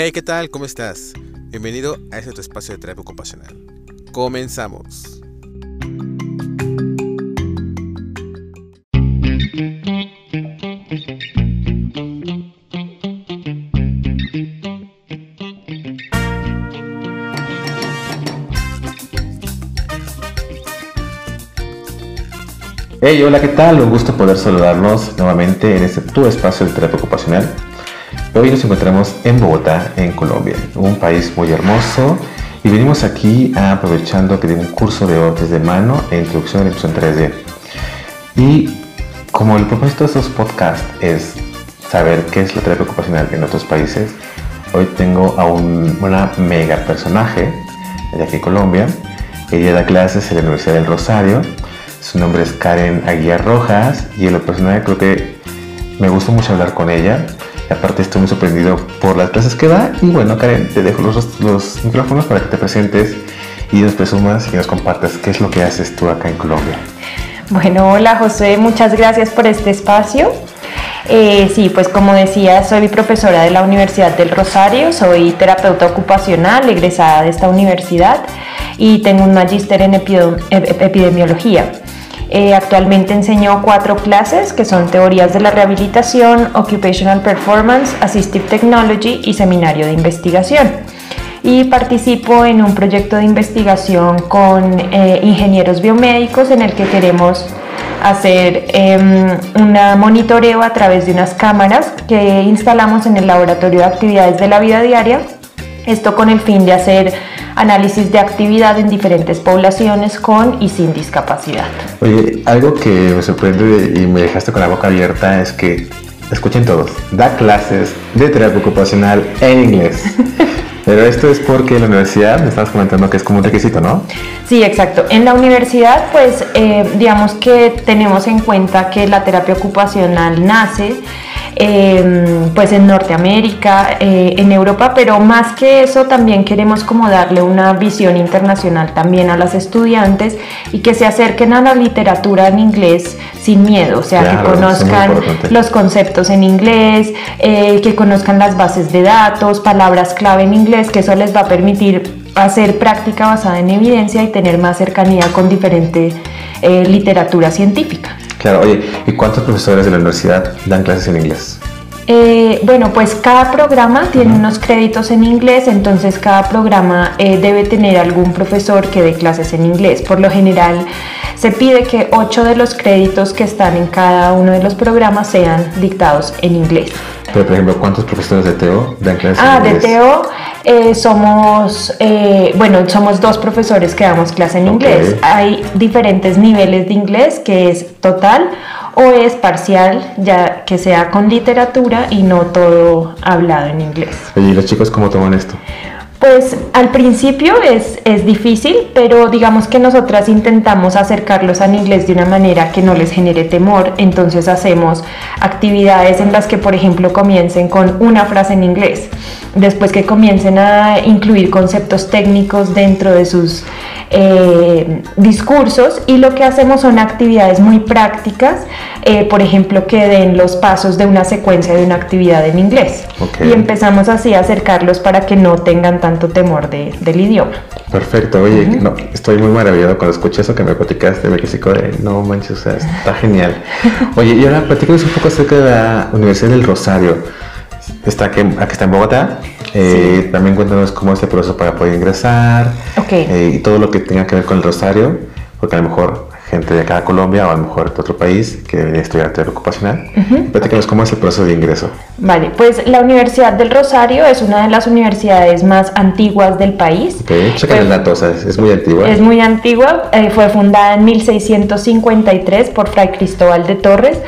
Hey, ¿qué tal? ¿Cómo estás? Bienvenido a este tu espacio de terapia ocupacional. Comenzamos. Hey, hola, ¿qué tal? Un gusto poder saludarnos nuevamente en este tu espacio de terapia ocupacional. Hoy nos encontramos en Bogotá, en Colombia, un país muy hermoso y venimos aquí aprovechando que tengo un curso de órdenes de mano e introducción a la impresión 3D. Y como el propósito de estos podcasts es saber qué es la terapia ocupacional en otros países, hoy tengo a una mega personaje de aquí Colombia. Ella da clases en la Universidad del Rosario. Su nombre es Karen Aguiar Rojas y en lo personal creo que me gusta mucho hablar con ella aparte estoy muy sorprendido por las clases que da. Y bueno, Karen, te dejo los, los micrófonos para que te presentes y nos presumas y nos compartas qué es lo que haces tú acá en Colombia. Bueno, hola José, muchas gracias por este espacio. Eh, sí, pues como decía, soy profesora de la Universidad del Rosario, soy terapeuta ocupacional, egresada de esta universidad y tengo un magíster en epidemiología. Eh, actualmente enseño cuatro clases que son teorías de la rehabilitación, occupational performance, assistive technology y seminario de investigación. Y participo en un proyecto de investigación con eh, ingenieros biomédicos en el que queremos hacer em, un monitoreo a través de unas cámaras que instalamos en el laboratorio de actividades de la vida diaria. Esto con el fin de hacer análisis de actividad en diferentes poblaciones con y sin discapacidad. Oye, algo que me sorprende y me dejaste con la boca abierta es que, escuchen todos, da clases de terapia ocupacional en inglés. Pero esto es porque en la universidad me estabas comentando que es como un requisito, ¿no? Sí, exacto. En la universidad, pues, eh, digamos que tenemos en cuenta que la terapia ocupacional nace Em, pues en Norteamérica, eh, en Europa, pero más que eso también queremos como darle una visión internacional también a las estudiantes y que se acerquen a la literatura en inglés sin miedo, o sea, que conozcan los conceptos en inglés, eh, que conozcan las bases de datos, palabras clave en inglés, que eso les va a permitir hacer práctica basada en evidencia y tener más cercanía con diferente eh, literatura científica. Claro, oye, ¿y cuántos profesores de la universidad dan clases en inglés? Eh, bueno, pues cada programa tiene unos créditos en inglés, entonces cada programa eh, debe tener algún profesor que dé clases en inglés. Por lo general se pide que ocho de los créditos que están en cada uno de los programas sean dictados en inglés. Pero, por ejemplo, ¿cuántos profesores de TEO dan clases ah, en inglés? Ah, de TEO eh, somos, bueno, somos dos profesores que damos clase en inglés. Hay diferentes niveles de inglés, que es total o es parcial, ya que sea con literatura y no todo hablado en inglés. ¿Y los chicos cómo toman esto? Pues al principio es, es, difícil, pero digamos que nosotras intentamos acercarlos al inglés de una manera que no les genere temor, entonces hacemos actividades en las que, por ejemplo, comiencen con una frase en inglés, después que comiencen a incluir conceptos técnicos dentro de sus eh, discursos y lo que hacemos son actividades muy prácticas, eh, por ejemplo, que den los pasos de una secuencia de una actividad en inglés. Y empezamos así a acercarlos para que no tengan tanto temor del idioma. Perfecto, oye, no, estoy muy maravillado cuando escuché eso que me platicaste, me quedé de, no manches, o sea, está genial. Oye, y ahora platícanos un poco acerca de la Universidad del Rosario. Está aquí, aquí está en Bogotá. Eh, también cuéntanos cómo es el proceso para poder ingresar eh, y todo lo que tenga que ver con el rosario, porque a lo mejor gente de cada Colombia o a lo mejor de otro país que debería estudiar terapia ocupacional. Uh cómo es el proceso de ingreso. Vale, pues la Universidad del Rosario es una de las universidades más antiguas del país. Ok, chequen el dato, o sea, es muy antigua. Es muy antigua, eh, fue fundada en 1653 por Fray Cristóbal de Torres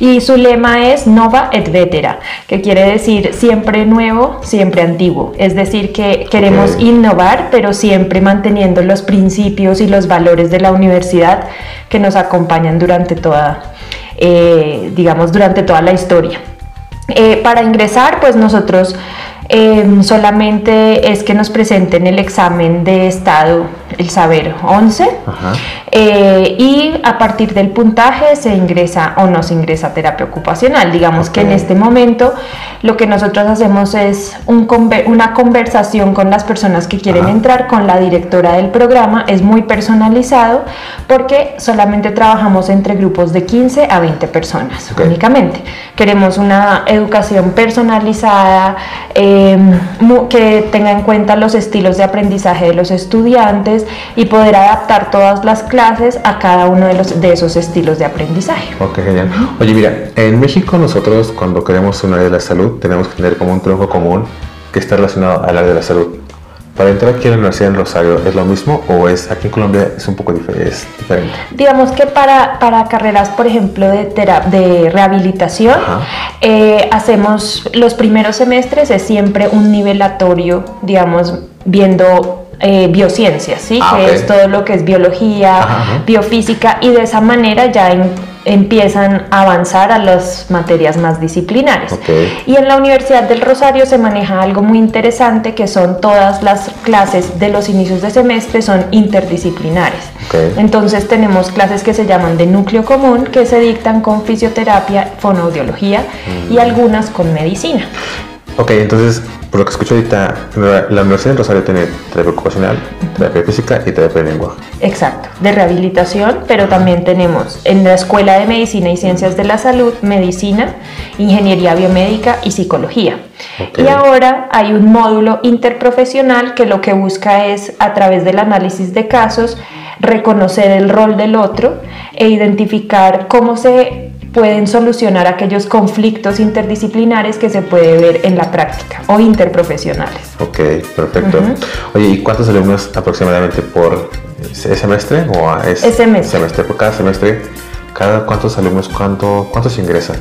y su lema es Nova et Vetera, que quiere decir siempre nuevo, siempre antiguo. Es decir, que queremos innovar, pero siempre manteniendo los principios y los valores de la universidad que nos acompañan durante toda, eh, digamos, durante toda la historia. Eh, para ingresar, pues nosotros em, solamente es que nos presenten el examen de estado el saber 11 eh, y a partir del puntaje se ingresa o no se ingresa a terapia ocupacional. Digamos que en este momento lo que nosotros hacemos es un una conversación con las personas que quieren entrar, con la directora del programa, es muy personalizado porque solamente trabajamos entre grupos de 15 a 20 personas únicamente. Queremos una educación personalizada em, que tenga en cuenta los estilos de aprendizaje de los estudiantes y poder adaptar todas las clases a cada uno de, los, de esos estilos de aprendizaje. Ok, genial. Oye, mira, en México nosotros cuando queremos un área de la salud tenemos que tener como un tronco común que está relacionado al área de la salud. Para entrar aquí a la Universidad del Rosario, ¿es lo mismo o es aquí en Colombia es un poco diferente? Digamos que para, para carreras, por ejemplo, de, de rehabilitación, eh, hacemos los primeros semestres, es siempre un nivelatorio, digamos, viendo eh, biociencias, ¿sí? Ah, que es todo lo que es biología, biofísica, y de esa manera ya en, empiezan a avanzar a las materias más disciplinares. Y en la Universidad del Rosario se maneja algo muy interesante que son todas las clases de los inicios de semestre son interdisciplinares. Entonces tenemos clases que se llaman de núcleo común que se dictan con fisioterapia, fonoaudiología y mm. algunas con medicina. Ok, entonces por lo que escucho ahorita, la Universidad de Rosario tiene terapia ocupacional, terapia física y terapia de lenguaje. Exacto, de rehabilitación, pero también tenemos en la Escuela de Medicina y Ciencias de la Salud, medicina, ingeniería biomédica y psicología. Y ahora hay un módulo interprofesional que lo que busca es, a través del análisis de casos, reconocer el rol del otro e identificar cómo se pueden solucionar aquellos conflictos interdisciplinares que se puede ver en la práctica o interprofesionales. Ok, perfecto. Oye, ¿y cuántos alumnos aproximadamente por semestre o es semestre? por cada semestre. ¿Cada cuántos alumnos, cuánto, cuántos ingresan?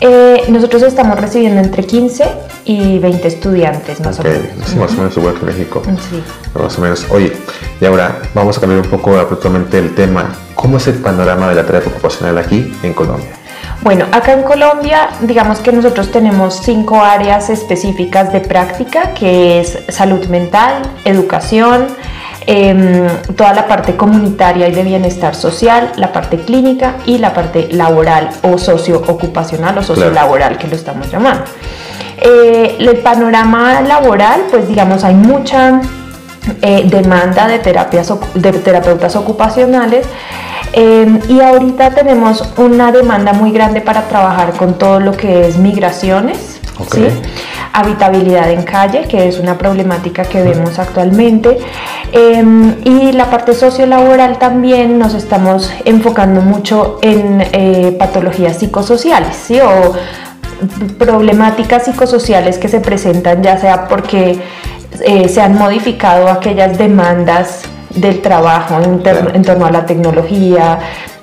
Eh, nosotros estamos recibiendo entre 15 y 20 estudiantes, más o menos. más o menos igual que México. Sí. Más o menos. Oye, y ahora vamos a cambiar un poco abruptamente el tema. ¿Cómo es el panorama de la terapia ocupacional aquí en Colombia? Bueno, acá en Colombia, digamos que nosotros tenemos cinco áreas específicas de práctica, que es salud mental, educación, em, toda la parte comunitaria y de bienestar social, la parte clínica y la parte laboral o socio-ocupacional o socio-laboral, que lo estamos llamando. Eh, el panorama laboral, pues digamos, hay mucha eh, demanda de, terapias, de terapeutas ocupacionales Em, y ahorita tenemos una demanda muy grande para trabajar con todo lo que es migraciones, habitabilidad en calle, que es una problemática que vemos actualmente, em, y la parte sociolaboral también nos estamos enfocando mucho en eh, patologías psicosociales, ¿sí? o problemáticas psicosociales que se presentan ya sea porque eh, se han modificado aquellas demandas del trabajo en, torno a la tecnología,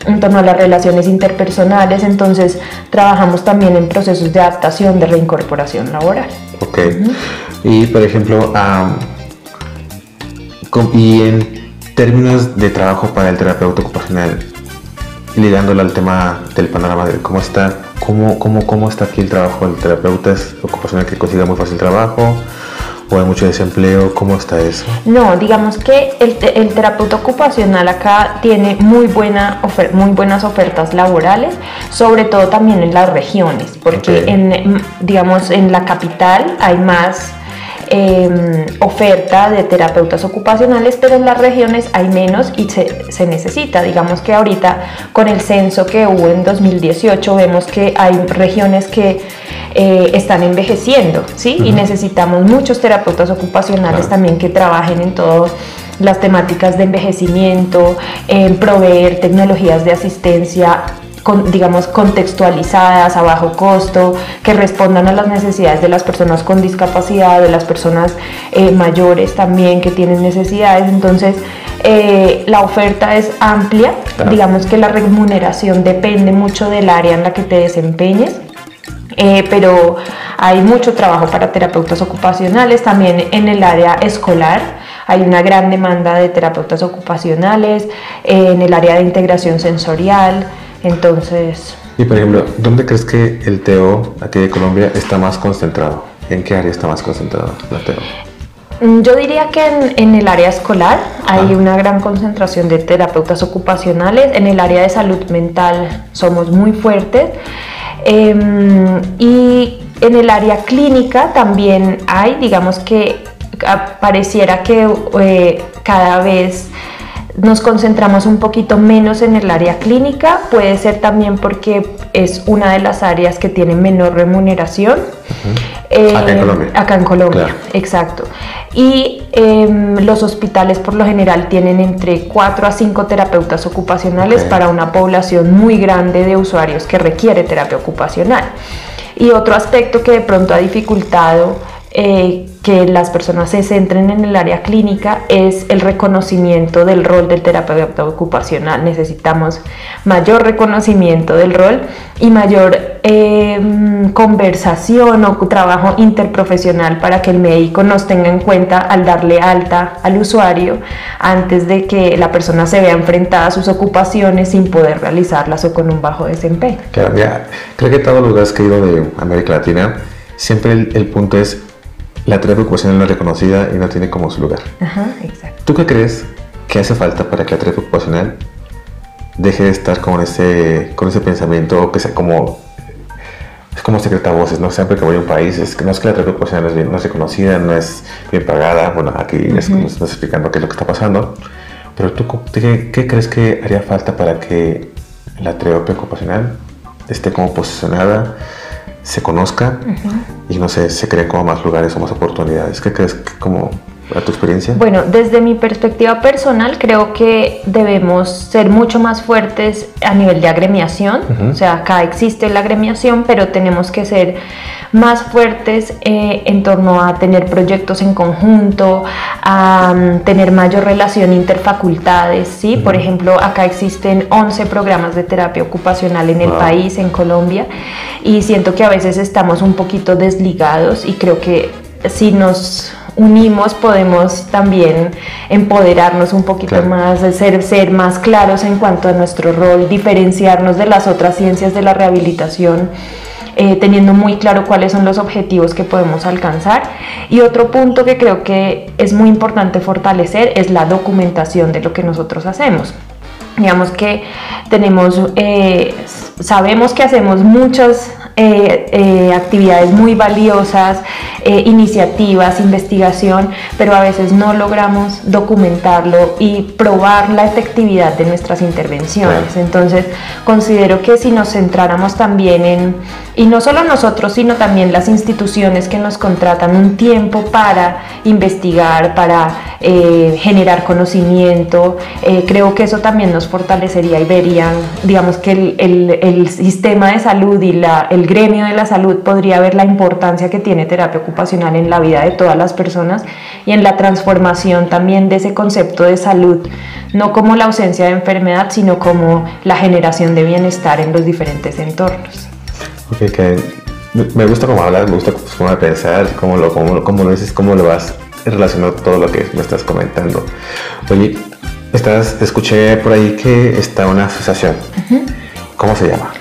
en torno a las relaciones interpersonales, entonces trabajamos también en procesos de adaptación, de reincorporación laboral. Ok. Y por ejemplo, y en términos de trabajo para el terapeuta ocupacional, ligándolo al tema del panorama de cómo está, cómo, cómo, cómo está aquí el trabajo del terapeuta ocupacional que consiga muy fácil trabajo, o hay mucho desempleo? ¿Cómo está eso? No, digamos que el, el terapeuta ocupacional acá tiene muy, buena muy buenas ofertas laborales, sobre todo también en las regiones, porque en, digamos, en la capital hay más Em, oferta de terapeutas ocupacionales, pero en las regiones hay menos y se, necesita. Digamos que ahorita con el censo que hubo en 2018 vemos que hay regiones que eh, están envejeciendo, ¿sí? Y necesitamos muchos terapeutas ocupacionales también que trabajen en todas las temáticas de envejecimiento, en proveer tecnologías de asistencia digamos, contextualizadas, a bajo costo, que respondan a las necesidades de las personas con discapacidad, de las personas eh, mayores también que tienen necesidades. Entonces, eh, la oferta es amplia, digamos que la remuneración depende mucho del área en la que te desempeñes. Eh, pero hay mucho trabajo para terapeutas ocupacionales, también en el área escolar hay una gran demanda de terapeutas ocupacionales, en el área de integración sensorial, entonces... Y por ejemplo, ¿dónde crees que el TEO aquí de Colombia está más concentrado? ¿En qué área está más concentrado la TEO? Mm, yo diría que en, el área escolar hay una gran concentración de terapeutas ocupacionales. En el área de salud mental somos muy fuertes. Em, y en el área clínica también hay, digamos que pareciera que eh, cada vez nos concentramos un poquito menos en el área clínica, puede ser también porque es una de las áreas que tiene menor remuneración. Eh, acá en Colombia. Acá en Colombia, exacto. Y em, los hospitales por lo general tienen entre 4 a 5 terapeutas ocupacionales para una población muy grande de usuarios que requiere terapia ocupacional. Y otro aspecto que de pronto ha dificultado eh, que las personas se centren en el área clínica es el reconocimiento del rol del terapeuta ocupacional. Necesitamos mayor reconocimiento del rol y mayor em, conversación o trabajo interprofesional para que el médico nos tenga en cuenta al darle alta al usuario antes de que la persona se vea enfrentada a sus ocupaciones sin poder realizarlas o con un bajo desempeño. Claro, creo que todos los lugares que he ido de América Latina, siempre el punto es la terapia ocupacional no es reconocida y no tiene como su lugar. Ajá, exacto. ¿Tú qué crees que hace falta para que la terapia ocupacional deje de estar con ese, con ese pensamiento que sea como es como secreta voces, ¿no? Siempre que voy a un país, es que no es que la terapia ocupacional no es, no es reconocida, no es bien pagada, bueno, aquí nos estás explicando qué es lo que está pasando, pero tú, ¿qué, ¿qué, crees que haría falta para que la terapia ocupacional esté como posicionada se conozca y no sé, se creen como más lugares o más oportunidades. ¿Qué crees como a tu experiencia? Bueno, desde mi perspectiva personal creo que debemos ser mucho más fuertes a nivel de agremiación. O sea, acá existe la agremiación, pero tenemos que ser más fuertes eh, en torno a tener proyectos en conjunto, a mm, tener mayor relación interfacultades, ¿sí? Por ejemplo, acá existen 11 programas de terapia ocupacional en el país, en Colombia, y siento que a veces estamos un poquito desligados y creo que si nos unimos podemos también empoderarnos un poquito más, ser, ser más claros en cuanto a nuestro rol, diferenciarnos de las otras ciencias de la rehabilitación eh, teniendo muy claro cuáles son los objetivos que podemos alcanzar. Y otro punto que creo que es muy importante fortalecer es la documentación de lo que nosotros hacemos. Digamos que tenemos, eh, sabemos que hacemos muchas eh, eh, actividades muy valiosas, eh, iniciativas, investigación, pero a veces no logramos documentarlo y probar la efectividad de nuestras intervenciones. Entonces, considero que si nos centráramos también en, y no solo nosotros, sino también las instituciones que nos contratan un tiempo para investigar, para generar conocimiento, creo que eso también nos fortalecería y verían, digamos que el, el, el sistema de salud y la, el gremio de la salud podría ver la importancia que tiene terapia ocupacional en la vida de todas las personas y en la transformación también de ese concepto de salud, no como la ausencia de enfermedad, sino como la generación de bienestar en los diferentes entornos. Ok, que me gusta cómo hablas, me gusta cómo pensar, cómo lo, cómo, cómo lo dices, cómo lo vas relacionando todo lo que me estás comentando. Oye, estás, escuché por ahí que está una asociación. ¿Cómo se llama?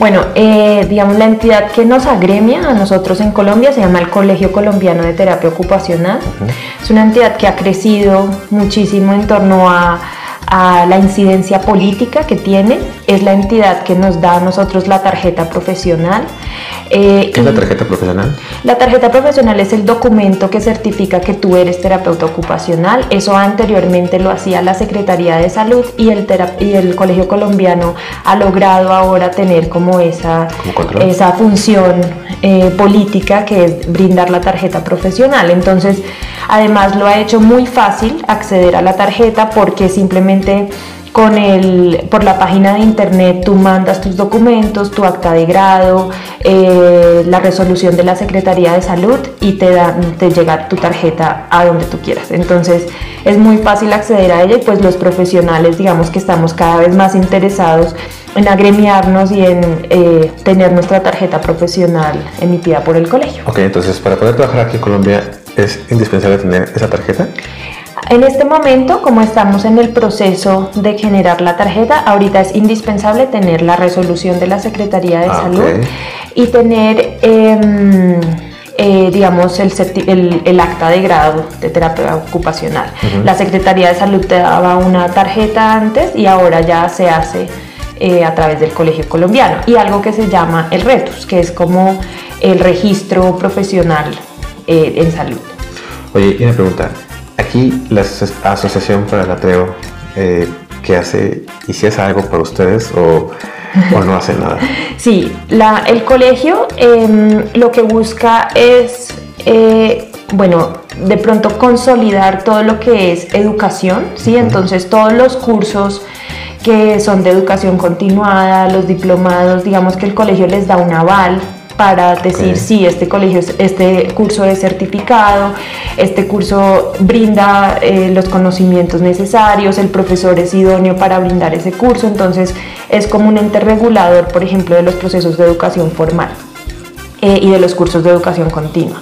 Bueno, eh, digamos, la entidad que nos agremia a nosotros en Colombia se llama el Colegio Colombiano de Terapia Ocupacional. Es una entidad que ha crecido muchísimo en torno a a la incidencia política que tiene. Es la entidad que nos da a nosotros la tarjeta profesional. Eh, ¿Qué es la tarjeta profesional? La tarjeta profesional es el documento que certifica que tú eres terapeuta ocupacional. Eso anteriormente lo hacía la Secretaría de Salud y el, y el Colegio Colombiano ha logrado ahora tener como esa, esa función eh, política que es brindar la tarjeta profesional. Entonces, además lo ha hecho muy fácil acceder a la tarjeta porque simplemente con el, por la página de internet tú mandas tus documentos, tu acta de grado, eh, la resolución de la Secretaría de Salud y te, da, te llega tu tarjeta a donde tú quieras. Entonces es muy fácil acceder a ella y pues los profesionales digamos que estamos cada vez más interesados en agremiarnos y en eh, tener nuestra tarjeta profesional emitida por el colegio. Ok, entonces para poder trabajar aquí en Colombia es indispensable tener esa tarjeta. En este momento, como estamos en el proceso de generar la tarjeta, ahorita es indispensable tener la resolución de la Secretaría de ah, Salud y tener... Em, eh, digamos, el, el, acta de grado de terapia ocupacional. La Secretaría de Salud te daba una tarjeta antes y ahora ya se hace eh, a través del Colegio Colombiano. Y algo que se llama el RETUS, que es como el registro profesional eh, en salud. Oye, y una pregunta. Aquí la Asociación para el Atreo, ¿qué hace? ¿Y si hace algo para ustedes o o no hace nada. Sí, la, el colegio em, lo que busca es, eh, bueno, de pronto consolidar todo lo que es educación, ¿sí? Entonces todos los cursos que son de educación continuada, los diplomados, digamos que el colegio les da un aval para decir si este colegio, este curso es certificado, este curso brinda eh, los conocimientos necesarios, el profesor es idóneo para brindar ese curso, entonces es como un ente regulador, por ejemplo, de los procesos de educación formal eh, y de los cursos de educación continua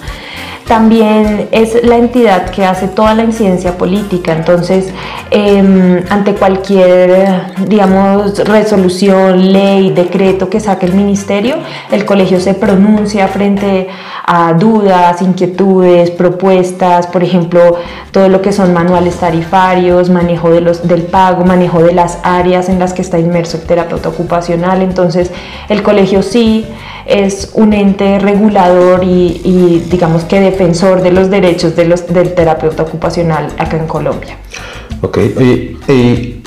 también es la entidad que hace toda la incidencia política. Entonces, em, ante cualquier, digamos, resolución, ley, decreto que saque el ministerio, el colegio se pronuncia frente a dudas, inquietudes, propuestas, por ejemplo, todo lo que son manuales tarifarios, manejo de los, del pago, manejo de las áreas en las que está inmerso el terapeuta ocupacional. Entonces, el colegio sí es un ente regulador y, digamos que defensor de los derechos de los, del terapeuta ocupacional acá en Colombia. Ok, oye, ¿y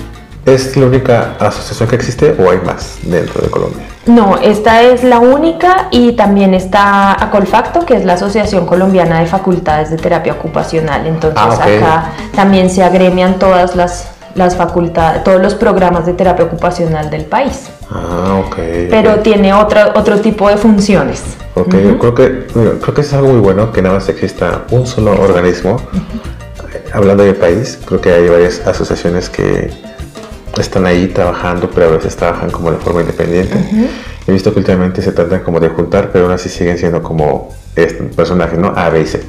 es la única asociación que existe o hay más dentro de Colombia? No, esta es la única y también está Acolfacto, que es la Asociación Colombiana de Facultades de Terapia Ocupacional. Entonces ah, acá también se agremian todas las las facultades, todos los programas de terapia ocupacional del país. Ah, ok. Pero tiene otro, otro tipo de funciones. Ok, creo, que, creo que es algo muy bueno que nada más exista un solo organismo. Hablando de país, creo que hay varias asociaciones que están ahí trabajando, pero a veces trabajan como de forma independiente. He visto que últimamente se tratan como de juntar, pero aún así siguen siendo como este, personajes, ¿no? A, C.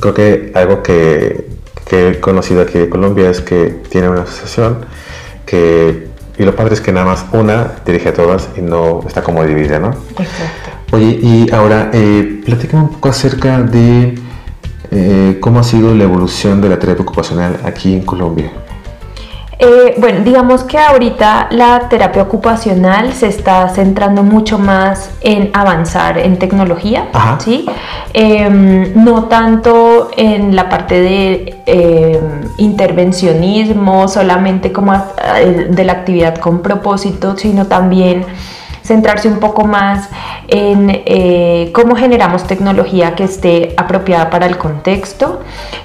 Creo que algo que que he conocido aquí de Colombia es que tiene una asociación que, y lo padre es que nada más una dirige a todas y no está como dividida, ¿no? Exacto. Oye, y ahora, eh, platícame un poco acerca de eh, cómo ha sido la evolución de la terapia ocupacional aquí en Colombia. Eh, bueno, digamos que ahorita la terapia ocupacional se está centrando mucho más en avanzar en tecnología, ¿sí? Em, no tanto en la parte de em, intervencionismo, solamente como de la actividad con propósito, sino también centrarse un poco más en eh, cómo generamos tecnología que esté apropiada para el contexto,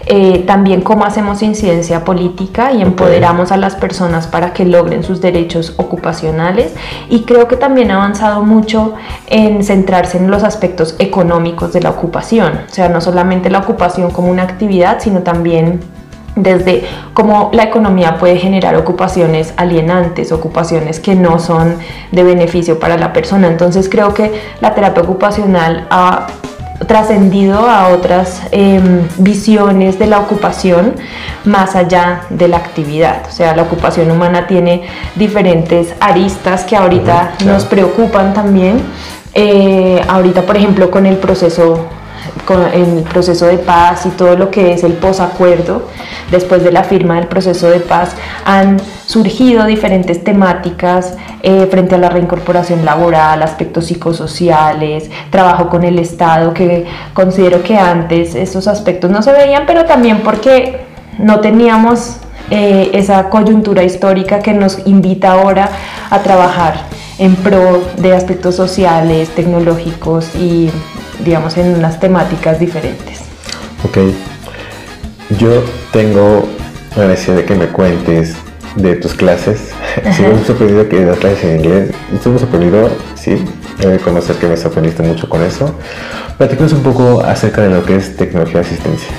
eh, también cómo hacemos incidencia política y empoderamos a las personas para que logren sus derechos ocupacionales. Y creo que también ha avanzado mucho en centrarse en los aspectos económicos de la ocupación, o sea, no solamente la ocupación como una actividad, sino también desde cómo la economía puede generar ocupaciones alienantes, ocupaciones que no son de beneficio para la persona. Entonces creo que la terapia ocupacional ha trascendido a otras em, visiones de la ocupación más allá de la actividad. O sea, la ocupación humana tiene diferentes aristas que ahorita nos preocupan también. Eh, ahorita, por ejemplo, con el proceso con el proceso de paz y todo lo que es el posacuerdo, después de la firma del proceso de paz, han surgido diferentes temáticas eh, frente a la reincorporación laboral, aspectos psicosociales, trabajo con el Estado, que considero que antes esos aspectos no se veían, pero también porque no teníamos eh, esa coyuntura histórica que nos invita ahora a trabajar en pro de aspectos sociales, tecnológicos y digamos, en unas temáticas diferentes. Ok. Yo tengo la necesidad de que me cuentes de tus clases. Sí, me sorprendido que das clases en inglés. Estuve sorprendido, sí. He conocer que me sorprendiste mucho con eso. Platícanos un poco acerca de lo que es tecnología de asistencia.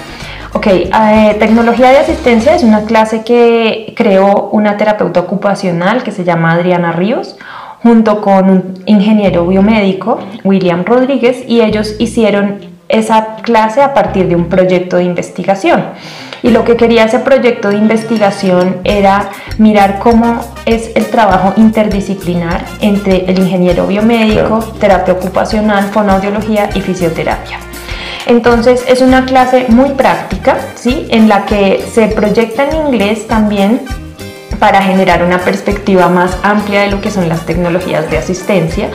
Ok, eh, tecnología de asistencia es una clase que creó una terapeuta ocupacional que se llama Adriana Ríos junto con un ingeniero biomédico, William Rodríguez, y ellos hicieron esa clase a partir de un proyecto de investigación. Y lo que quería ese proyecto de investigación era mirar cómo es el trabajo interdisciplinar entre el ingeniero biomédico, terapia ocupacional, fonoaudiología y fisioterapia. Entonces es una clase muy práctica, ¿sí? En la que se proyecta en inglés también para generar una perspectiva más amplia de lo que son las tecnologías de asistencia.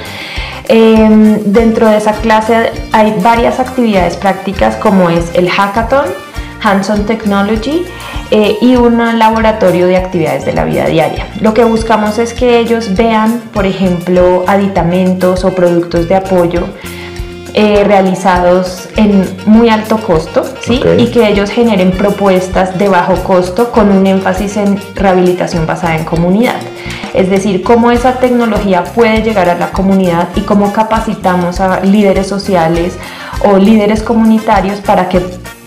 Em, dentro de esa clase hay varias actividades prácticas como es el hackathon, Hands-on Technology eh, y un laboratorio de actividades de la vida diaria. Lo que buscamos es que ellos vean, por ejemplo, aditamentos o productos de apoyo eh, realizados en muy alto costo ¿sí? y que ellos generen propuestas de bajo costo con un énfasis en rehabilitación basada en comunidad. Es decir, cómo esa tecnología puede llegar a la comunidad y cómo capacitamos a líderes sociales o líderes comunitarios para que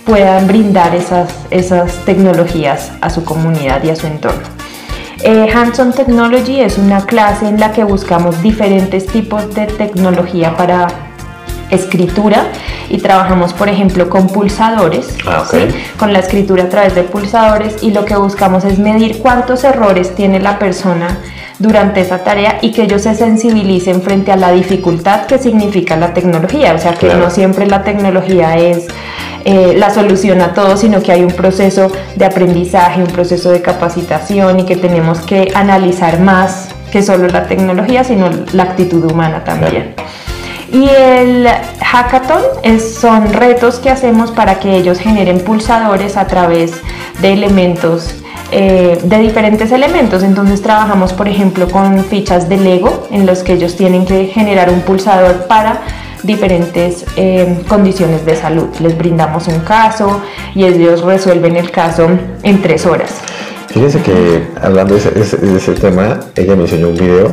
puedan brindar esas, esas tecnologías a su comunidad y a su entorno. Eh, Hands-on Technology es una clase en la que buscamos diferentes tipos de tecnología para escritura y trabajamos por ejemplo con pulsadores, ah, con la escritura a través de pulsadores y lo que buscamos es medir cuántos errores tiene la persona durante esa tarea y que ellos se sensibilicen frente a la dificultad que significa la tecnología, o sea que no siempre la tecnología es eh, la solución a todo, sino que hay un proceso de aprendizaje, un proceso de capacitación y que tenemos que analizar más que solo la tecnología, sino la actitud humana también. Y el hackathon es, son retos que hacemos para que ellos generen pulsadores a través de elementos, eh, de diferentes elementos. Entonces trabajamos, por ejemplo, con fichas de Lego en los que ellos tienen que generar un pulsador para diferentes eh, condiciones de salud. Les brindamos un caso y ellos resuelven el caso en tres horas. Fíjense que hablando de ese, tema, ella me enseñó un video,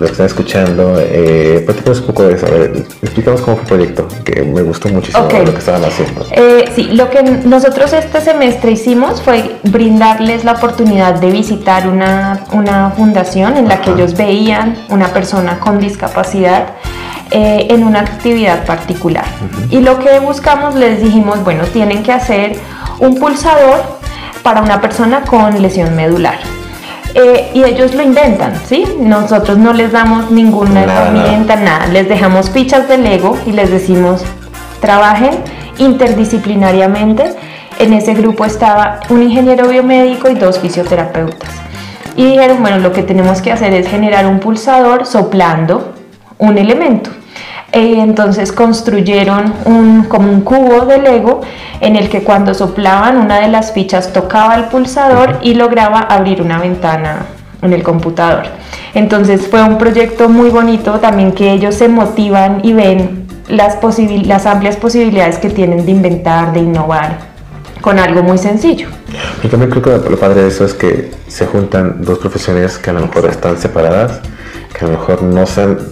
lo que están escuchando, eh, un poco de eso. A ver, explicamos cómo fue el proyecto, que me gustó muchísimo lo que estaban haciendo. Eh, sí, lo que nosotros este semestre hicimos fue brindarles la oportunidad de visitar una, una fundación en la que ellos veían una persona con discapacidad eh, en una actividad particular. Y lo que buscamos, les dijimos, bueno, tienen que hacer un pulsador para una persona con lesión medular. Eh, y ellos lo inventan, ¿sí? Nosotros no les damos ninguna herramienta, nada. Les dejamos fichas de Lego y les decimos, trabajen interdisciplinariamente. En ese grupo estaba un ingeniero biomédico y dos fisioterapeutas. Y dijeron, bueno, lo que tenemos que hacer es generar un pulsador soplando un elemento. Y entonces construyeron un, como un cubo de Lego en el que cuando soplaban una de las fichas tocaba el pulsador y lograba abrir una ventana en el computador. Entonces fue un proyecto muy bonito también que ellos se motivan y ven las, las amplias posibilidades que tienen de inventar, de innovar con algo muy sencillo. Yo también creo que lo padre de eso es que se juntan dos profesiones que a lo mejor están separadas que a lo mejor no,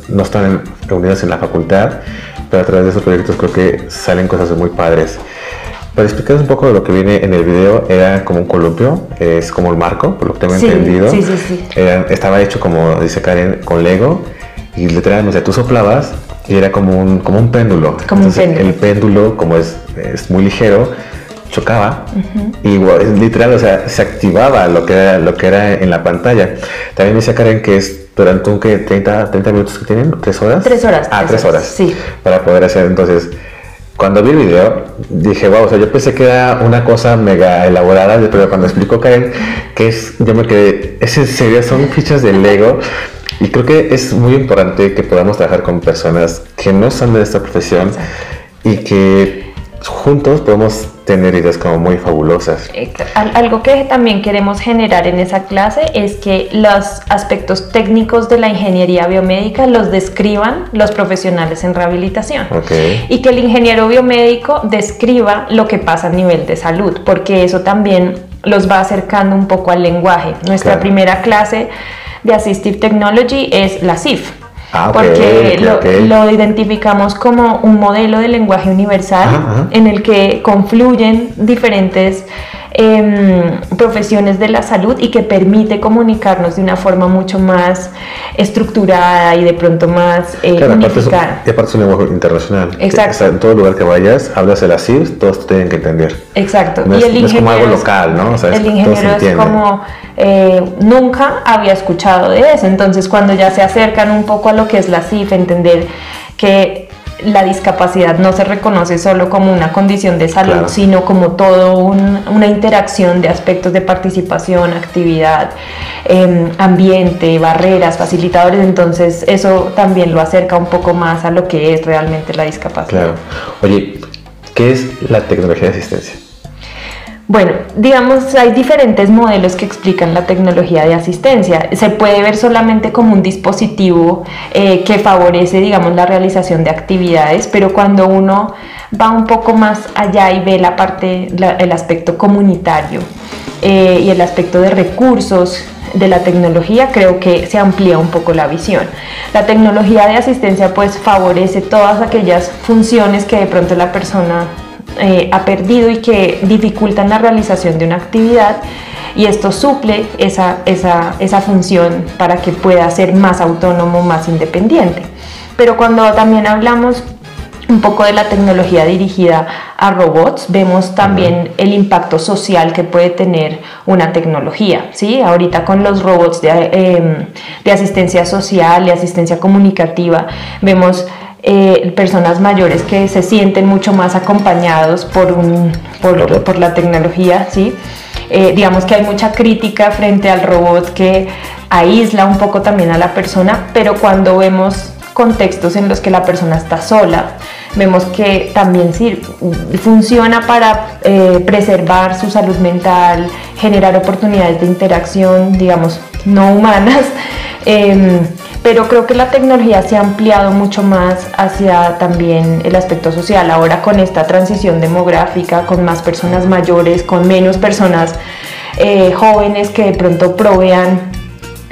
no están reunidas en la facultad, pero a través de esos proyectos creo que salen cosas muy padres. Para explicarles un poco de lo que viene en el video, era como un columpio, es como el marco, por lo que tengo entendido. Sí, sí, sí. estaba hecho, como dice Karen, con Lego, y literalmente tú soplabas y era como un, como un péndulo. Como un péndulo. El péndulo, como es, es muy ligero, chocaba y literal, o sea, se activaba lo que, era, lo que era en la pantalla. También me decía Karen que es durante un que 30, 30 minutos que tienen, ¿tres horas? Tres horas. Ah, tres, horas. Sí. Para poder hacer entonces. Cuando vi el video, dije, wow, o sea, yo pensé que era una cosa mega elaborada, pero cuando explicó Karen que es, yo me quedé, es en serio, son fichas de Lego. Y creo que es muy importante que podamos trabajar con personas que no son de esta profesión y que juntos podemos tener ideas como muy fabulosas. Algo que también queremos generar en esa clase es que los aspectos técnicos de la ingeniería biomédica los describan los profesionales en rehabilitación. Y que el ingeniero biomédico describa lo que pasa a nivel de salud, porque eso también los va acercando un poco al lenguaje. Nuestra primera clase de Assistive Technology es la CIF Ah, porque lo, identificamos como un modelo de lenguaje universal en el que confluyen diferentes em, profesiones de la salud y que permite comunicarnos de una forma mucho más estructurada y de pronto más eh, claro, unificada. y aparte es un lenguaje internacional. Exacto. en todo lugar que vayas, hablas el así, todos tienen que entender. Exacto. y el es, como algo local, ¿no? el ingeniero es como eh, nunca había escuchado de eso. Entonces, cuando ya se acercan un poco a lo que es la CIF, entender que la discapacidad no se reconoce solo como una condición de salud, Claro. sino como todo un- una interacción de aspectos de participación, actividad, em, ambiente, barreras, facilitadores. Entonces eso también lo acerca un poco más a lo que es realmente la discapacidad. Claro. Oye, ¿qué es la tecnología de asistencia? Bueno, digamos, hay diferentes modelos que explican la tecnología de asistencia. Se puede ver solamente como un dispositivo eh, que favorece, digamos, la realización de actividades, pero cuando uno va un poco más allá y ve la parte, el aspecto comunitario eh, y el aspecto de recursos de la tecnología, creo que se amplía un poco la visión. La tecnología de asistencia pues favorece todas aquellas funciones que de pronto la persona eh, ha perdido y que dificultan la realización de una actividad y esto suple esa, esa, esa función para que pueda ser más autónomo, más independiente. Pero cuando también hablamos un poco de la tecnología dirigida a robots, vemos también el impacto social que puede tener una tecnología. ¿sí? Ahorita con los robots de, eh, de asistencia social y asistencia comunicativa, vemos eh, personas mayores que se sienten mucho más acompañados por, un, por, la tecnología. ¿sí? Eh, digamos que hay mucha crítica frente al robot que aísla un poco también a la persona, pero cuando vemos contextos en los que la persona está sola, vemos que también funciona para eh, preservar su salud mental, generar oportunidades de interacción, digamos, no humanas. em, pero creo que la tecnología se ha ampliado mucho más hacia también el aspecto social. Ahora con esta transición demográfica, con más personas mayores, con menos personas eh, jóvenes que de pronto provean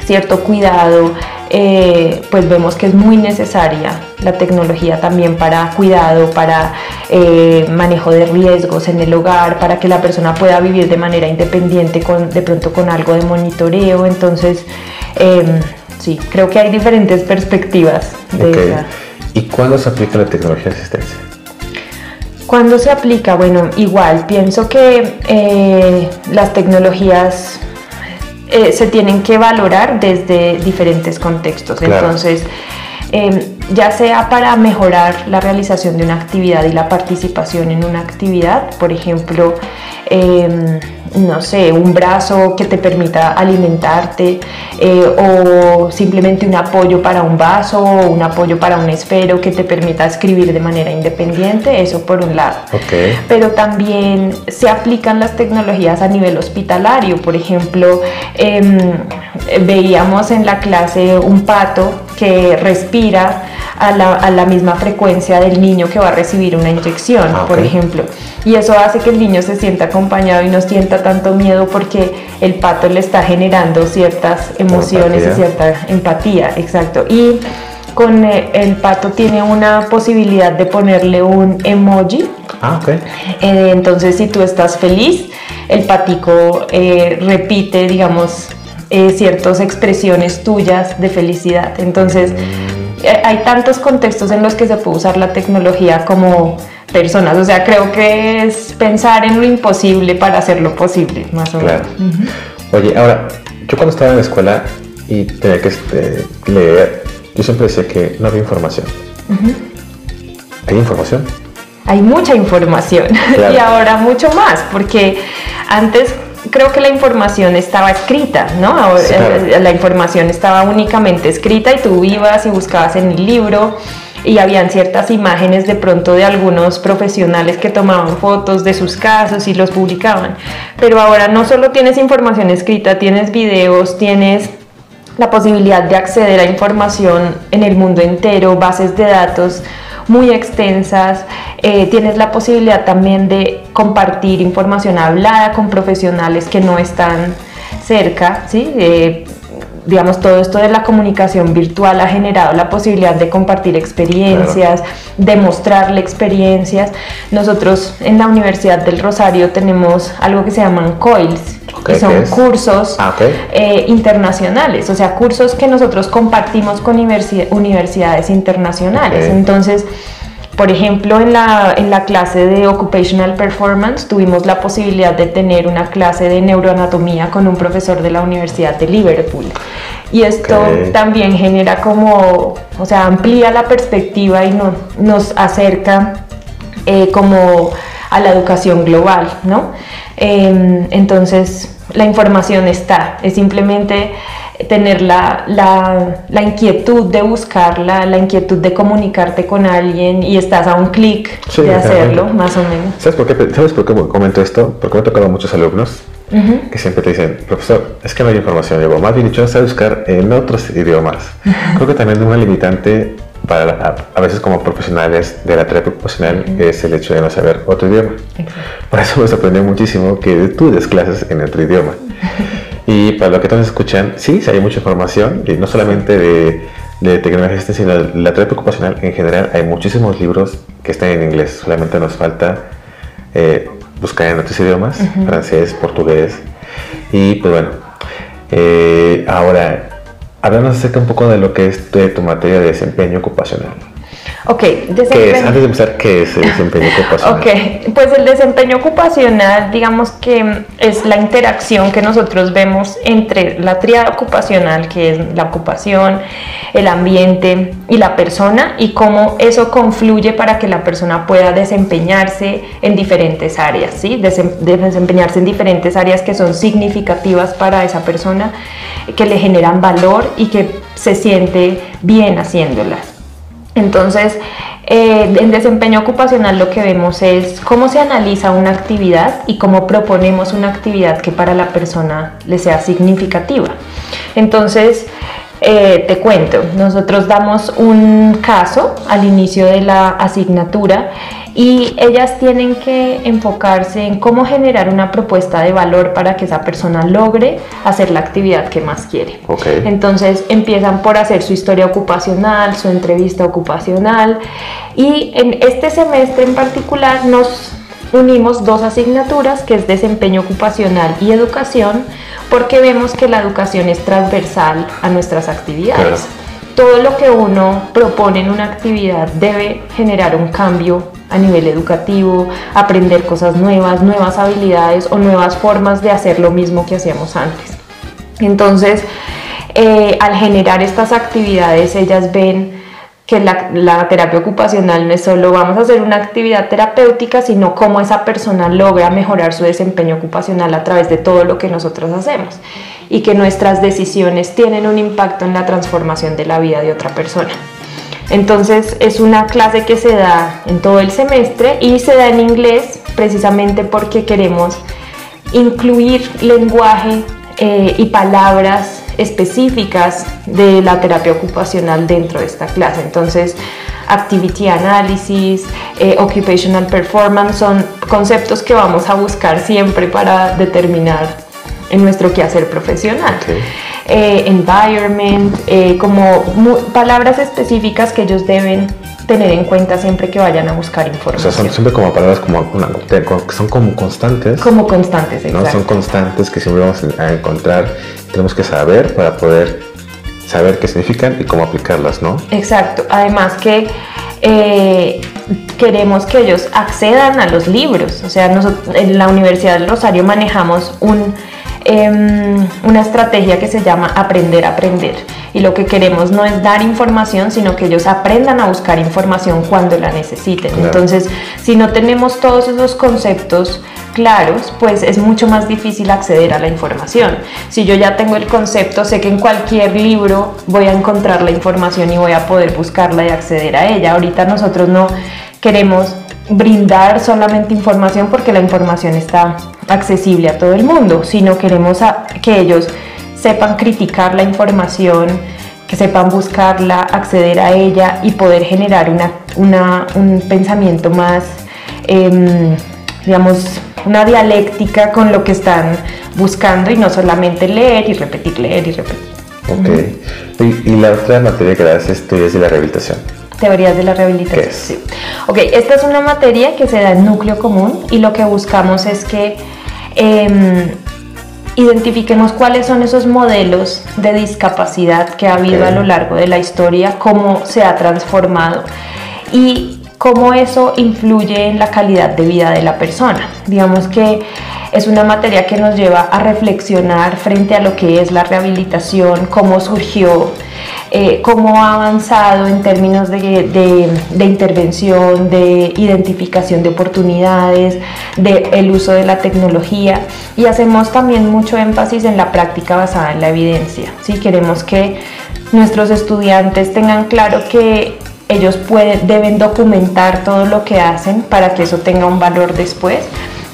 cierto cuidado, eh, pues vemos que es muy necesaria la tecnología también para cuidado, para eh, manejo de riesgos en el hogar, para que la persona pueda vivir de manera independiente, con, de pronto con algo de monitoreo. Entonces, eh, sí, creo que hay diferentes perspectivas de Ok. esa. ¿Y cuándo se aplica la tecnología de asistencia? ¿Cuándo se aplica? Bueno, igual, pienso que eh, las tecnologías eh, se tienen que valorar desde diferentes contextos. Claro. Entonces, eh, ya sea para mejorar la realización de una actividad y la participación en una actividad, por ejemplo, eh, no sé, un brazo que te permita alimentarte eh, o simplemente un apoyo para un vaso o un apoyo para un esfero que te permita escribir de manera independiente, eso por un lado Ok. pero también se aplican las tecnologías a nivel hospitalario. Por ejemplo, em, veíamos en la clase un pato que respira a la, a la misma frecuencia del niño que va a recibir una inyección, Ah, por ejemplo. Y eso hace que el niño se sienta acompañado y no sienta tanto miedo porque el pato le está generando ciertas emociones Empatía. y cierta empatía, exacto. Y con eh, el pato tiene una posibilidad de ponerle un emoji Ah, ok. eh, entonces, si tú estás feliz, el patico eh, repite, digamos, eh, ciertas expresiones tuyas de felicidad. Entonces, eh, hay tantos contextos en los que se puede usar la tecnología como personas. O sea, creo que es pensar en lo imposible para hacerlo posible, más o Claro. menos. Oye, ahora, yo cuando estaba en la escuela y tenía que este, leer, yo siempre decía que no había información. ¿Hay información? hay mucha información Claro. y ahora mucho más, porque antes creo que la información estaba escrita, ¿no? Ahora, Sí, claro. eh, La información estaba únicamente escrita y tú ibas y buscabas en el libro y habían ciertas imágenes de pronto de algunos profesionales que tomaban fotos de sus casos y los publicaban. Pero ahora no solo tienes información escrita, tienes videos, tienes la posibilidad de acceder a información en el mundo entero, bases de datos muy extensas, eh, tienes la posibilidad también de compartir información hablada con profesionales que no están cerca, ¿sí? Eh, digamos, todo esto de la comunicación virtual ha generado la posibilidad de compartir experiencias, de mostrarle experiencias. Nosotros en la Universidad del Rosario tenemos algo que se llaman COILS, Que ¿qué son cursos Ah, eh, internacionales, o sea, cursos que nosotros compartimos con universi- universidades internacionales. Entonces, por ejemplo, en la, en la clase de Occupational Performance tuvimos la posibilidad de tener una clase de neuroanatomía con un profesor de la Universidad de Liverpool. Y esto también genera como, o sea, amplía la perspectiva y no, nos acerca eh, como a la educación global, ¿no? Em, entonces, la información está, es simplemente tener la, la, inquietud de buscarla, la inquietud de comunicarte con alguien y estás a un clic de hacerlo, más o menos. ¿Sabes por, qué, ¿Sabes por qué comento esto? Porque me ha tocado a muchos alumnos que siempre te dicen, profesor, es que no hay información. Yo, más bien dicho, es buscar en otros idiomas. Creo que también una limitante para a, veces como profesionales de la terapia ocupacional es el hecho de no saber otro idioma. Por eso me sorprendió muchísimo que tú des clases en otro idioma. Y para lo que todos escuchan, sí, sí hay mucha información, y no solamente de, de tecnología, sino de la terapia ocupacional en general. Hay muchísimos libros que están en inglés, solamente nos falta eh, buscar en otros idiomas, francés, portugués. Y pues bueno, eh, ahora, háblanos acerca un poco de lo que es tu materia de desempeño ocupacional. Ok, desempeño. ¿Qué es? Antes de empezar, ¿qué es el desempeño ocupacional? Ok, pues el desempeño ocupacional, digamos que es la interacción que nosotros vemos entre la triada ocupacional, que es la ocupación, el ambiente y la persona, y cómo eso confluye para que la persona pueda desempeñarse en diferentes áreas, ¿sí? desempeñarse en diferentes áreas que son significativas para esa persona, que le generan valor y que se siente bien haciéndolas. Entonces, eh, en desempeño ocupacional lo que vemos es cómo se analiza una actividad y cómo proponemos una actividad que para la persona le sea significativa. Entonces, eh, te cuento, nosotros damos un caso al inicio de la asignatura y ellas tienen que enfocarse en cómo generar una propuesta de valor para que esa persona logre hacer la actividad que más quiere. Entonces empiezan por hacer su historia ocupacional, su entrevista ocupacional y en este semestre en particular nos unimos dos asignaturas que es desempeño ocupacional y educación porque vemos que la educación es transversal a nuestras actividades. Todo lo que uno propone en una actividad debe generar un cambio a nivel educativo, aprender cosas nuevas, nuevas habilidades o nuevas formas de hacer lo mismo que hacíamos antes. Entonces, eh, al generar estas actividades, ellas ven que la, terapia ocupacional no es solo vamos a hacer una actividad terapéutica, sino cómo esa persona logra mejorar su desempeño ocupacional a través de todo lo que nosotros hacemos y que nuestras decisiones tienen un impacto en la transformación de la vida de otra persona. Entonces es una clase que se da en todo el semestre y se da en inglés precisamente porque queremos incluir lenguaje eh, y palabras específicas de la terapia ocupacional dentro de esta clase. Entonces, activity analysis, eh, occupational performance son conceptos que vamos a buscar siempre para determinar en nuestro quehacer profesional. Eh, environment, eh, como palabras específicas que ellos deben tener en cuenta siempre que vayan a buscar información. O sea, son siempre como palabras como, que son como constantes. Como constantes, exacto. ¿no? Son constantes que siempre vamos a encontrar, tenemos que saber para poder saber qué significan y cómo aplicarlas, ¿no? Exacto. Además que eh, queremos que ellos accedan a los libros. O sea, nosotros en la Universidad del Rosario manejamos un Em, una estrategia que se llama aprender a aprender. Y lo que queremos no es dar información, sino que ellos aprendan a buscar información cuando la necesiten. Entonces, si no tenemos todos esos conceptos claros, pues es mucho más difícil acceder a la información. Si yo ya tengo el concepto, sé que en cualquier libro voy a encontrar la información y voy a poder buscarla y acceder a ella. Ahorita nosotros no queremos brindar solamente información porque la información está accesible a todo el mundo, sino queremos que ellos sepan criticar la información, que sepan buscarla, acceder a ella y poder generar una, un pensamiento más, em, digamos, una dialéctica con lo que están buscando y no solamente leer y repetir, leer y repetir. Ok. y, la otra materia que das es de la rehabilitación. Teorías de la rehabilitación. Sí. Ok, esta es una materia que se da en núcleo común y lo que buscamos es que em, identifiquemos cuáles son esos modelos de discapacidad que ha habido a lo largo de la historia, cómo se ha transformado y cómo eso influye en la calidad de vida de la persona. Digamos que es una materia que nos lleva a reflexionar frente a lo que es la rehabilitación, cómo surgió, eh, cómo ha avanzado en términos de, intervención, de identificación de oportunidades, de el uso de la tecnología y hacemos también mucho énfasis en la práctica basada en la evidencia. ¿sí? Queremos que nuestros estudiantes tengan claro que ellos deben documentar todo lo que hacen para que eso tenga un valor después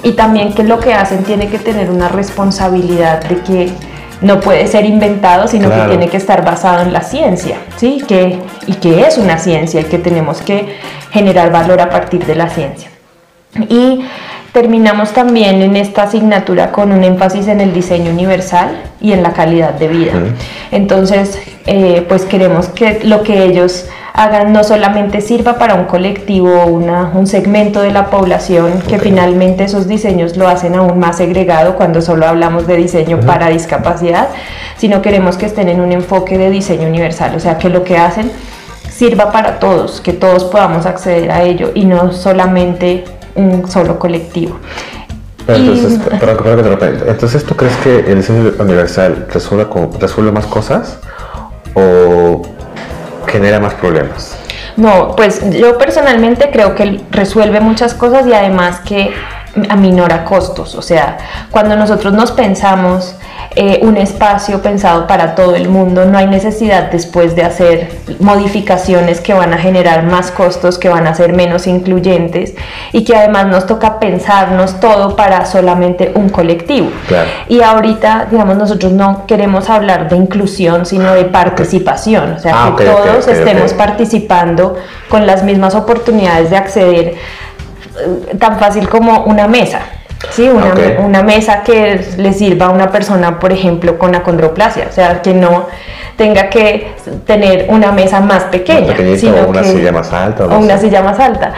y también que lo que hacen tiene que tener una responsabilidad de que no puede ser inventado, sino que tiene que estar basado en la ciencia, ¿sí? Que, y que es una ciencia y que tenemos que generar valor a partir de la ciencia. Y terminamos también en esta asignatura con un énfasis en el diseño universal y en la calidad de vida. Entonces, eh, pues queremos que lo que ellos hagan no solamente sirva para un colectivo, una, un segmento de la población, que finalmente esos diseños lo hacen aún más segregado cuando solo hablamos de diseño para discapacidad, sino queremos que estén en un enfoque de diseño universal, o sea, que lo que hacen sirva para todos, que todos podamos acceder a ello y no solamente un solo colectivo. Entonces, entonces, ¿tú crees que el diseño universal resuelve, resuelve más cosas o genera más problemas? No, pues yo personalmente creo que resuelve muchas cosas y además que aminora costos. O sea, cuando nosotros nos pensamos eh, un espacio pensado para todo el mundo, no hay necesidad después de hacer modificaciones que van a generar más costos, que van a ser menos incluyentes y que además nos toca pensarnos todo para solamente un colectivo. Y ahorita, digamos, nosotros no queremos hablar de inclusión, sino de participación, o sea, ah, que todos estemos participando con las mismas oportunidades de acceder eh, tan fácil como una mesa. Sí, una, una, mesa que le sirva a una persona, por ejemplo, con acondroplasia, o sea, que no tenga que tener una mesa más pequeña, sino o una silla más alta. O, una silla más alta.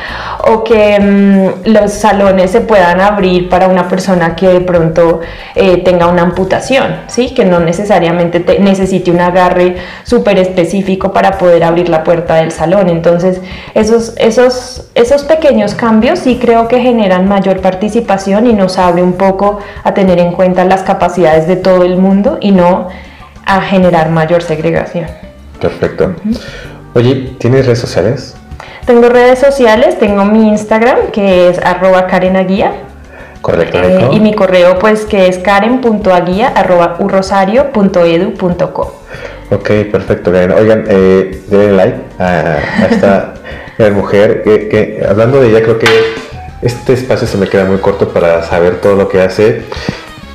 O que mm, los salones se puedan abrir para una persona que de pronto eh, tenga una amputación, ¿sí? que no necesariamente necesite un agarre súper específico para poder abrir la puerta del salón. Entonces, esos, esos, esos pequeños cambios sí creo que generan mayor participación y nos abre un poco a tener en cuenta las capacidades de todo el mundo y no a generar mayor segregación. Perfecto. Oye, ¿tienes redes sociales? Tengo redes sociales, tengo mi Instagram que es arroba karenaguía. Correcto. Eh, y mi correo pues que es karen.aguía arroba Ok, perfecto. Oigan, eh, denle like a, esta mujer que, hablando de ella creo que este espacio se me queda muy corto para saber todo lo que hace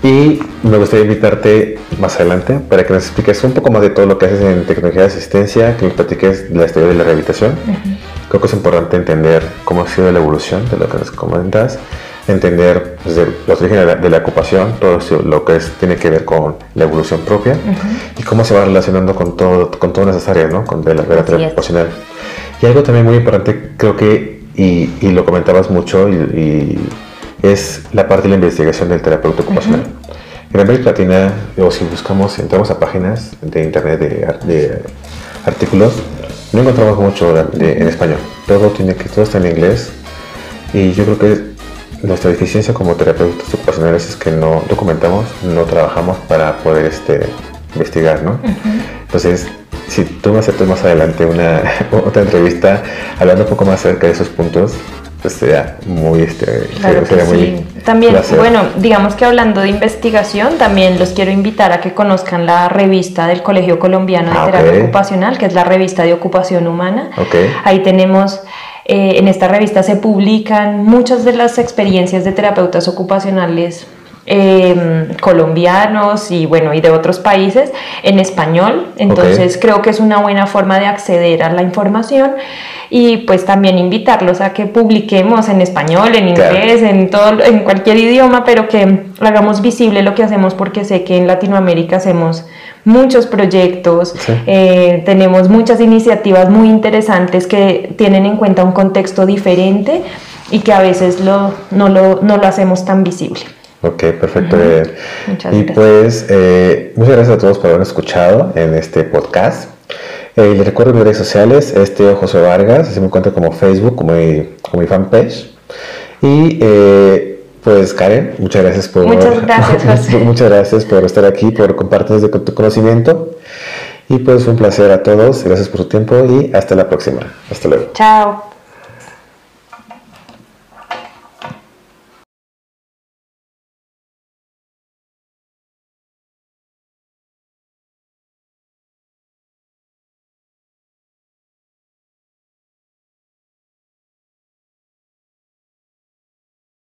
y me gustaría invitarte más adelante para que nos expliques un poco más de todo lo que haces en tecnología de asistencia, que nos platiques de la historia de la rehabilitación. Creo que es importante entender cómo ha sido la evolución de lo que nos comentas, entender desde los orígenes de la, ocupación, todo lo que es, tiene que ver con la evolución propia y cómo se va relacionando con, todo, con todas esas áreas, ¿no? con de la, de ocupacional. Y algo también muy importante, creo que, y, y lo comentabas mucho y es la parte de la investigación del terapeuta ocupacional. En América Latina, o si buscamos, entramos a páginas de internet de, artículos, no encontramos mucho en español. Todo, tiene que, todo está en inglés y yo creo que nuestra deficiencia como terapeutas ocupacionales es que no documentamos, no trabajamos para poder este, investigar, ¿no? Entonces, si tú me aceptas más adelante una otra entrevista hablando un poco más acerca de esos puntos, pues sería muy, este, muy También, bueno, digamos que hablando de investigación, también los quiero invitar a que conozcan la revista del Colegio Colombiano de ah, Terapia Ocupacional, que es la revista de ocupación humana. Ahí tenemos, eh, en esta revista se publican muchas de las experiencias de terapeutas ocupacionales Em, colombianos y bueno y de otros países en español. Entonces creo que es una buena forma de acceder a la información y pues también invitarlos a que publiquemos en español en inglés en todo en cualquier idioma pero que hagamos visible lo que hacemos porque sé que en Latinoamérica hacemos muchos proyectos, eh, tenemos muchas iniciativas muy interesantes que tienen en cuenta un contexto diferente y que a veces lo, no, lo, no lo hacemos tan visible. Ok, perfecto. y pues, eh, muchas gracias a todos por haber escuchado en este podcast. Eh, les recuerdo mis redes sociales, este José Vargas, así me encuentro como Facebook, como mi, como mi fanpage. Y eh, pues Karen, muchas gracias por... Muchas gracias, José. muchas gracias por estar aquí, por compartir tu conocimiento. Y pues un placer a todos, gracias por su tiempo y hasta la próxima. Hasta luego. Chao.